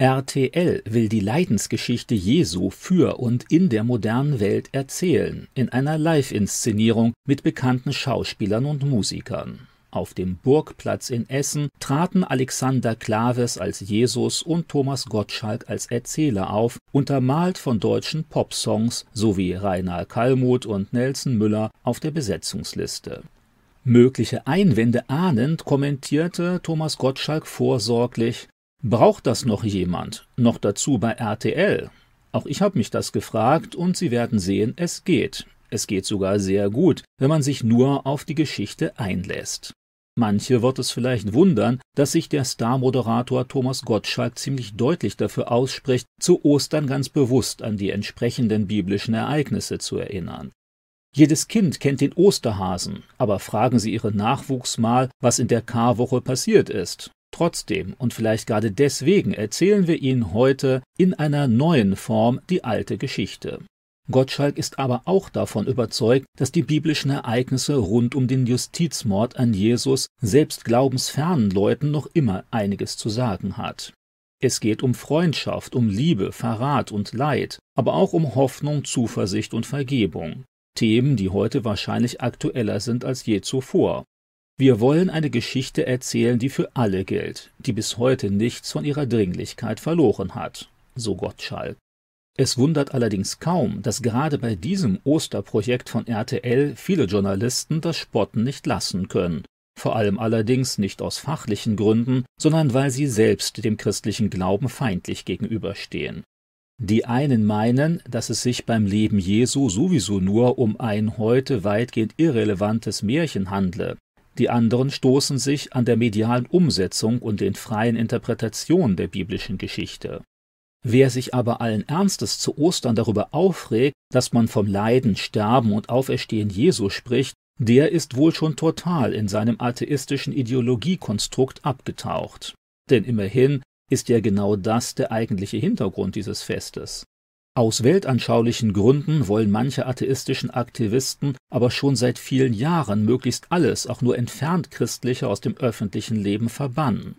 RTL will die Leidensgeschichte Jesu für und in der modernen Welt erzählen, in einer Live-Inszenierung mit bekannten Schauspielern und Musikern. Auf dem Burgplatz in Essen traten Alexander Klaves als Jesus und Thomas Gottschalk als Erzähler auf, untermalt von deutschen Popsongs sowie Rainer Kallmuth und Nelson Müller auf der Besetzungsliste. Mögliche Einwände ahnend kommentierte Thomas Gottschalk vorsorglich Braucht das noch jemand? Noch dazu bei RTL? Auch ich habe mich das gefragt und Sie werden sehen, es geht. Es geht sogar sehr gut, wenn man sich nur auf die Geschichte einlässt. Manche wird es vielleicht wundern, dass sich der Star-Moderator Thomas Gottschalk ziemlich deutlich dafür ausspricht, zu Ostern ganz bewusst an die entsprechenden biblischen Ereignisse zu erinnern. Jedes Kind kennt den Osterhasen, aber fragen Sie Ihren Nachwuchs mal, was in der Karwoche passiert ist. Trotzdem und vielleicht gerade deswegen erzählen wir Ihnen heute in einer neuen Form die alte Geschichte. Gottschalk ist aber auch davon überzeugt, dass die biblischen Ereignisse rund um den Justizmord an Jesus selbst glaubensfernen Leuten noch immer einiges zu sagen hat. Es geht um Freundschaft, um Liebe, Verrat und Leid, aber auch um Hoffnung, Zuversicht und Vergebung. Themen, die heute wahrscheinlich aktueller sind als je zuvor. Wir wollen eine Geschichte erzählen, die für alle gilt, die bis heute nichts von ihrer Dringlichkeit verloren hat, so Gottschalk. Es wundert allerdings kaum, dass gerade bei diesem Osterprojekt von RTL viele Journalisten das Spotten nicht lassen können, vor allem allerdings nicht aus fachlichen Gründen, sondern weil sie selbst dem christlichen Glauben feindlich gegenüberstehen. Die einen meinen, dass es sich beim Leben Jesu sowieso nur um ein heute weitgehend irrelevantes Märchen handle, die anderen stoßen sich an der medialen Umsetzung und den freien Interpretationen der biblischen Geschichte. Wer sich aber allen Ernstes zu Ostern darüber aufregt, dass man vom Leiden, Sterben und Auferstehen Jesu spricht, der ist wohl schon total in seinem atheistischen Ideologiekonstrukt abgetaucht. Denn immerhin ist ja genau das der eigentliche Hintergrund dieses Festes. Aus weltanschaulichen Gründen wollen manche atheistischen Aktivisten aber schon seit vielen Jahren möglichst alles, auch nur entfernt Christliche, aus dem öffentlichen Leben verbannen.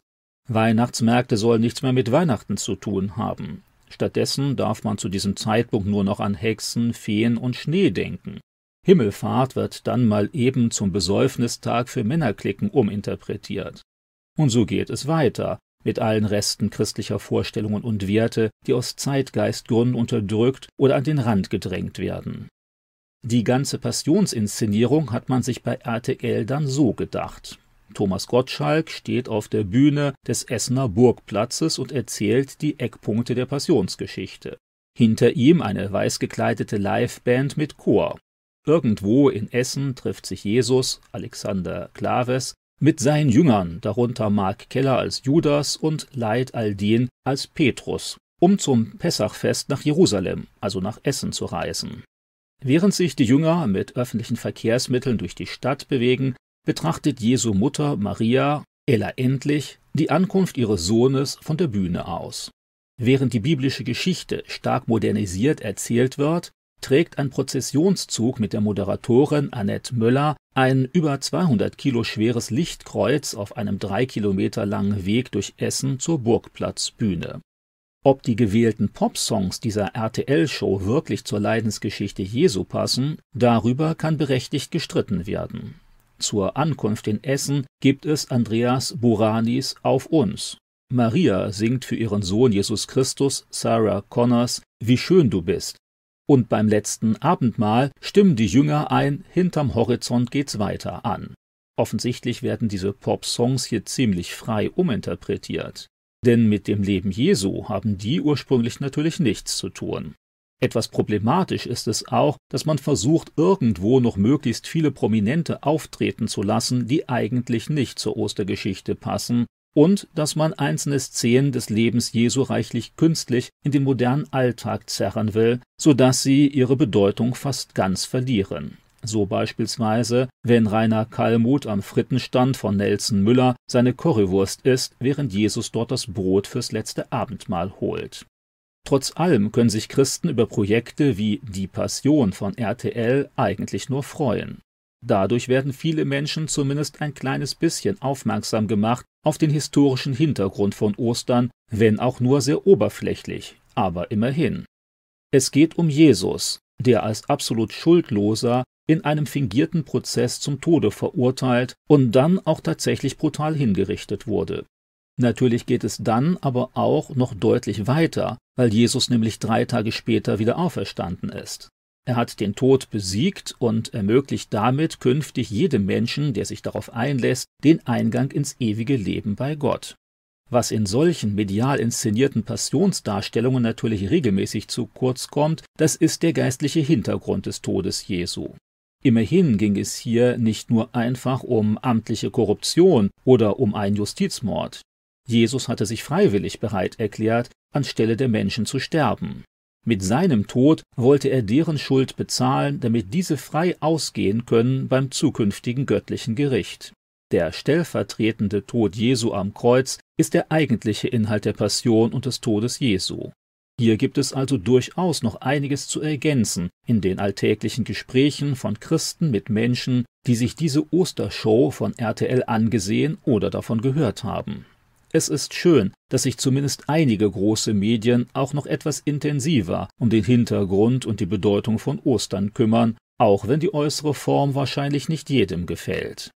Weihnachtsmärkte sollen nichts mehr mit Weihnachten zu tun haben. Stattdessen darf man zu diesem Zeitpunkt nur noch an Hexen, Feen und Schnee denken. Himmelfahrt wird dann mal eben zum Besäufnistag für Männerklicken uminterpretiert. Und so geht es weiter mit allen Resten christlicher Vorstellungen und Werte, die aus Zeitgeistgründen unterdrückt oder an den Rand gedrängt werden. Die ganze Passionsinszenierung hat man sich bei RTL dann so gedacht. Thomas Gottschalk steht auf der Bühne des Essener Burgplatzes und erzählt die Eckpunkte der Passionsgeschichte. Hinter ihm eine weiß gekleidete Liveband mit Chor. Irgendwo in Essen trifft sich Jesus, Alexander Klaves, mit seinen Jüngern, darunter Mark Keller als Judas und Leid Aldin als Petrus, um zum Pessachfest nach Jerusalem, also nach Essen zu reisen. Während sich die Jünger mit öffentlichen Verkehrsmitteln durch die Stadt bewegen, betrachtet Jesu Mutter Maria, Ella endlich, die Ankunft ihres Sohnes von der Bühne aus. Während die biblische Geschichte stark modernisiert erzählt wird, trägt ein Prozessionszug mit der Moderatorin Annette Möller ein über 200 Kilo schweres Lichtkreuz auf einem drei Kilometer langen Weg durch Essen zur Burgplatzbühne. Ob die gewählten Popsongs dieser RTL-Show wirklich zur Leidensgeschichte Jesu passen, darüber kann berechtigt gestritten werden. Zur Ankunft in Essen gibt es Andreas Buranis Auf uns. Maria singt für ihren Sohn Jesus Christus, Sarah Connors, Wie schön du bist, und beim letzten Abendmahl stimmen die Jünger ein Hinterm Horizont geht's weiter an. Offensichtlich werden diese Pop-Songs hier ziemlich frei uminterpretiert. Denn mit dem Leben Jesu haben die ursprünglich natürlich nichts zu tun. Etwas problematisch ist es auch, dass man versucht, irgendwo noch möglichst viele Prominente auftreten zu lassen, die eigentlich nicht zur Ostergeschichte passen und dass man einzelne Szenen des Lebens Jesu reichlich künstlich in den modernen Alltag zerren will, so dass sie ihre Bedeutung fast ganz verlieren. So beispielsweise, wenn Rainer Kallmuth am Frittenstand von Nelson Müller seine Currywurst isst, während Jesus dort das Brot fürs letzte Abendmahl holt. Trotz allem können sich Christen über Projekte wie Die Passion von RTL eigentlich nur freuen. Dadurch werden viele Menschen zumindest ein kleines bisschen aufmerksam gemacht auf den historischen Hintergrund von Ostern, wenn auch nur sehr oberflächlich, aber immerhin. Es geht um Jesus, der als absolut schuldloser in einem fingierten Prozess zum Tode verurteilt und dann auch tatsächlich brutal hingerichtet wurde. Natürlich geht es dann aber auch noch deutlich weiter, weil Jesus nämlich drei Tage später wieder auferstanden ist. Er hat den Tod besiegt und ermöglicht damit künftig jedem Menschen, der sich darauf einlässt, den Eingang ins ewige Leben bei Gott. Was in solchen medial inszenierten Passionsdarstellungen natürlich regelmäßig zu kurz kommt, das ist der geistliche Hintergrund des Todes Jesu. Immerhin ging es hier nicht nur einfach um amtliche Korruption oder um einen Justizmord. Jesus hatte sich freiwillig bereit erklärt, anstelle der Menschen zu sterben. Mit seinem Tod wollte er deren Schuld bezahlen, damit diese frei ausgehen können beim zukünftigen göttlichen Gericht. Der stellvertretende Tod Jesu am Kreuz ist der eigentliche Inhalt der Passion und des Todes Jesu. Hier gibt es also durchaus noch einiges zu ergänzen in den alltäglichen Gesprächen von Christen mit Menschen, die sich diese Ostershow von RTL angesehen oder davon gehört haben. Es ist schön, dass sich zumindest einige große Medien auch noch etwas intensiver um den Hintergrund und die Bedeutung von Ostern kümmern, auch wenn die äußere Form wahrscheinlich nicht jedem gefällt.